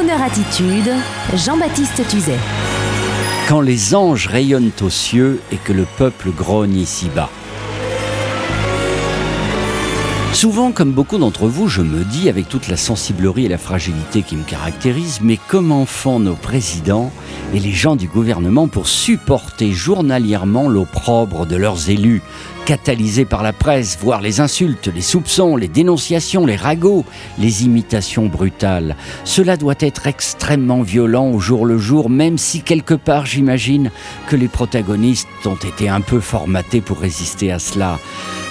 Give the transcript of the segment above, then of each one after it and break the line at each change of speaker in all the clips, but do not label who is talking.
Crooner Attitude, Jean-Baptiste Tuzet.
Quand les anges rayonnent aux cieux et que le peuple grogne ici-bas. Souvent, comme beaucoup d'entre vous, je me dis, avec toute la sensiblerie et la fragilité qui me caractérisent, mais comment font nos présidents et les gens du gouvernement pour supporter journalièrement l'opprobre de leurs élus, catalysés par la presse, voire les insultes, les soupçons, les dénonciations, les ragots, les imitations brutales. Cela doit être extrêmement violent au jour le jour, même si quelque part j'imagine que les protagonistes ont été un peu formatés pour résister à cela.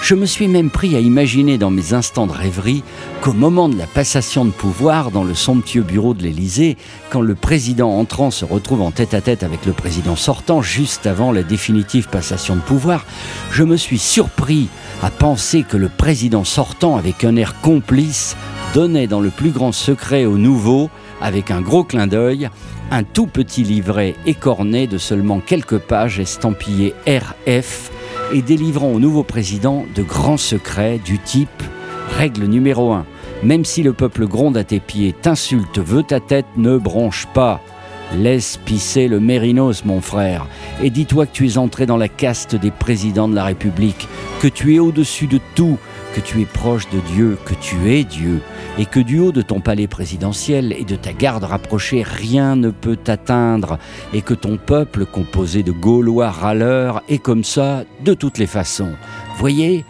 Je me suis même pris à imaginer dans mes instants de rêverie qu'au moment de la passation de pouvoir dans le somptueux bureau de l'Élysée, quand le président entrant se retrouve en tête à tête avec le président sortant juste avant la définitive passation de pouvoir, je me suis surpris à penser que le président sortant, avec un air complice, donnait dans le plus grand secret au nouveau, avec un gros clin d'œil, un tout petit livret écorné de seulement quelques pages estampillé RF et délivrant au nouveau président de grands secrets du type Règle numéro 1. Même si le peuple gronde à tes pieds, t'insulte, veut ta tête, ne bronche pas. Laisse pisser le mérinos, mon frère, et dis-toi que tu es entré dans la caste des présidents de la République, que tu es au-dessus de tout, que tu es proche de Dieu, que tu es Dieu, et que du haut de ton palais présidentiel et de ta garde rapprochée, rien ne peut t'atteindre, et que ton peuple, composé de Gaulois râleurs, est comme ça de toutes les façons. Voyez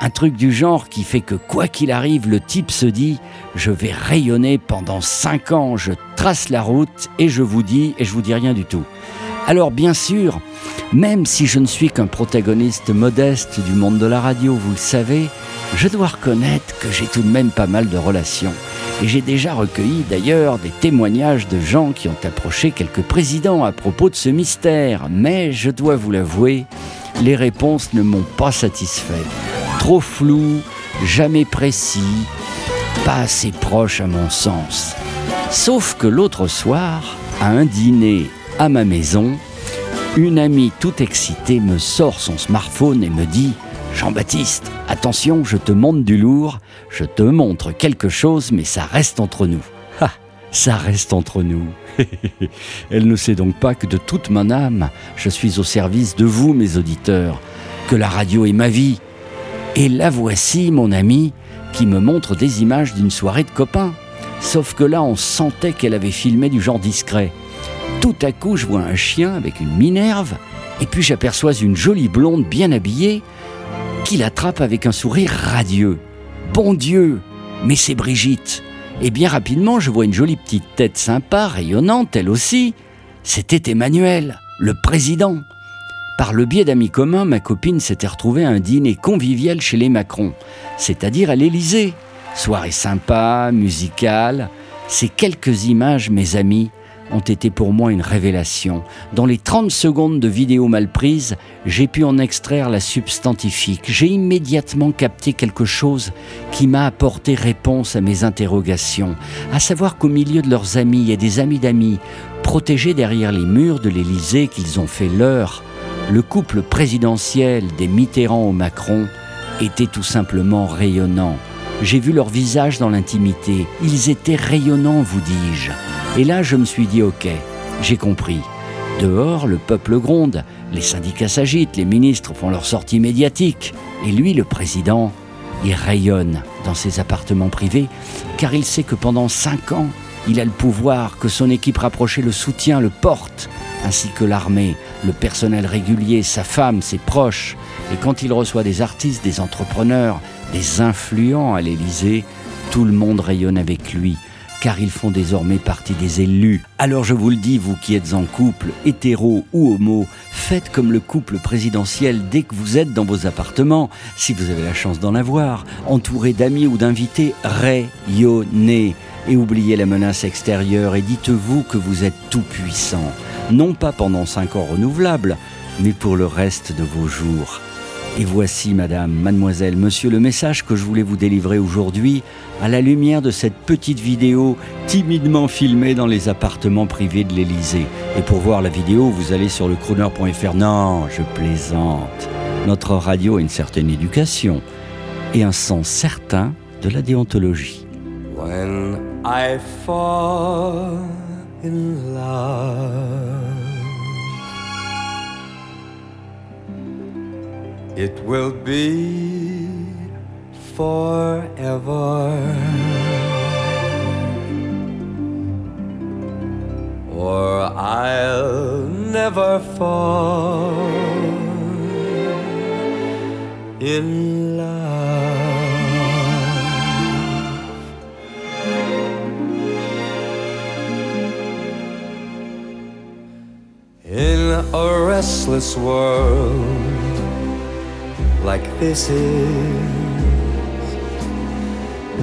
un truc du genre qui fait que quoi qu'il arrive, le type se dit je vais rayonner pendant cinq ans, je trace la route et je vous dis et je vous dis rien du tout. Alors bien sûr, même si je ne suis qu'un protagoniste modeste du monde de la radio, vous le savez, je dois reconnaître que j'ai tout de même pas mal de relations. Et j'ai déjà recueilli d'ailleurs des témoignages de gens qui ont approché quelques présidents à propos de ce mystère. Mais je dois vous l'avouer, les réponses ne m'ont pas satisfait. Trop flou, jamais précis, pas assez proche à mon sens. Sauf que l'autre soir, à un dîner à ma maison, une amie toute excitée me sort son smartphone et me dit Jean-Baptiste, attention, je te montre du lourd, je te montre quelque chose, mais ça reste entre nous. Ha, ça reste entre nous. Elle ne sait donc pas que de toute mon âme, je suis au service de vous, mes auditeurs, que la radio est ma vie. Et la voici, mon ami, qui me montre des images d'une soirée de copains. Sauf que là, on sentait qu'elle avait filmé du genre discret. Tout à coup, je vois un chien avec une minerve, et puis j'aperçois une jolie blonde bien habillée qui l'attrape avec un sourire radieux. Bon Dieu, mais c'est Brigitte. Et bien rapidement, je vois une jolie petite tête sympa, rayonnante, elle aussi. C'était Emmanuel, le président. Par le biais d'amis communs, ma copine s'était retrouvée à un dîner convivial chez les Macron, c'est-à-dire à, l'Élysée. Soirée sympa, musicale. Ces quelques images, mes amis, ont été pour moi une révélation. Dans les 30 secondes de vidéo mal prise, j'ai pu en extraire la substantifique. J'ai immédiatement capté quelque chose qui m'a apporté réponse à mes interrogations, à savoir qu'au milieu de leurs amis et des amis d'amis, protégés derrière les murs de l'Élysée qu'ils ont fait leur, le couple présidentiel des Mitterrand au Macron était tout simplement rayonnant. J'ai vu leur visage dans l'intimité. Ils étaient rayonnants, vous dis-je. Et là, je me suis dit, ok, j'ai compris. Dehors, le peuple gronde, les syndicats s'agitent, les ministres font leur sortie médiatique. Et lui, le président, il rayonne dans ses appartements privés, car il sait que pendant cinq ans, il a le pouvoir, que son équipe rapprochée le soutient, le porte, ainsi que l'armée, le personnel régulier, sa femme, ses proches. Et quand il reçoit des artistes, des entrepreneurs, des influents à l'Élysée, tout le monde rayonne avec lui car ils font désormais partie des élus. Alors je vous le dis, vous qui êtes en couple, hétéro ou homo, faites comme le couple présidentiel dès que vous êtes dans vos appartements, si vous avez la chance d'en avoir, entouré d'amis ou d'invités, rayonnez et oubliez la menace extérieure et dites-vous que vous êtes tout puissant, non pas pendant cinq ans renouvelables, mais pour le reste de vos jours. Et voici, madame, mademoiselle, monsieur, le message que je voulais vous délivrer aujourd'hui à la lumière de cette petite vidéo timidement filmée dans les appartements privés de l'Élysée. Et pour voir la vidéo, vous allez sur le crooner.fr. Non, je plaisante. Notre radio a une certaine éducation et un sens certain de la déontologie.
I fall in love, it will be forever. Or I'll never fall in love. Restless world like this is,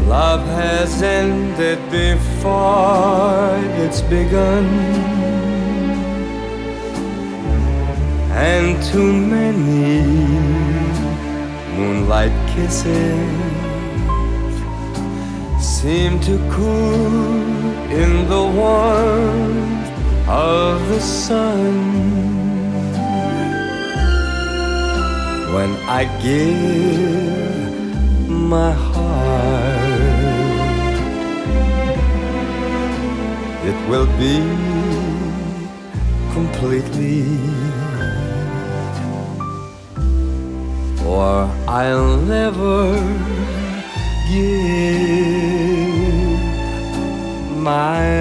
love has ended before it's begun, and too many moonlight kisses seem to cool in the warmth of the sun. When I give my heart, it will be completely, or I'll never give my